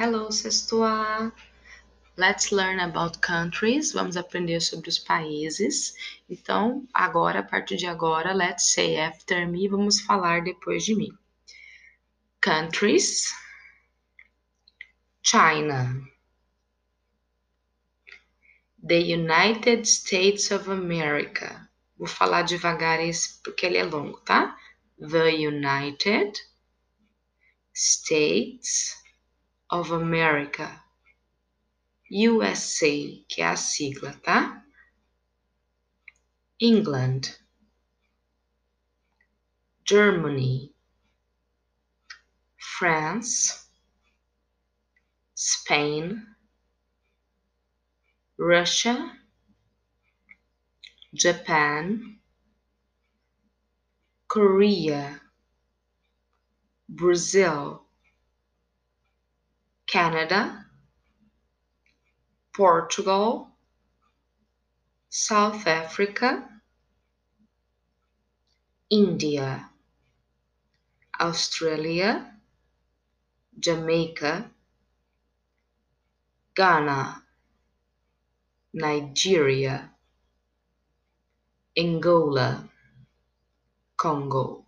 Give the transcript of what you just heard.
Hello, sexto A! Let's learn about countries. Vamos aprender sobre os países. Então, agora, a partir de agora, let's say after me, vamos falar depois de mim. Countries. China. The United States of America. Vou falar devagar esse porque ele é longo, tá? The United States of America. USA, que é a sigla, tá? England. Germany. France. Spain. Russia. Japan. Korea. Brazil. Canada, Portugal, South Africa, India, Australia, Jamaica, Ghana, Nigeria, Angola, Congo.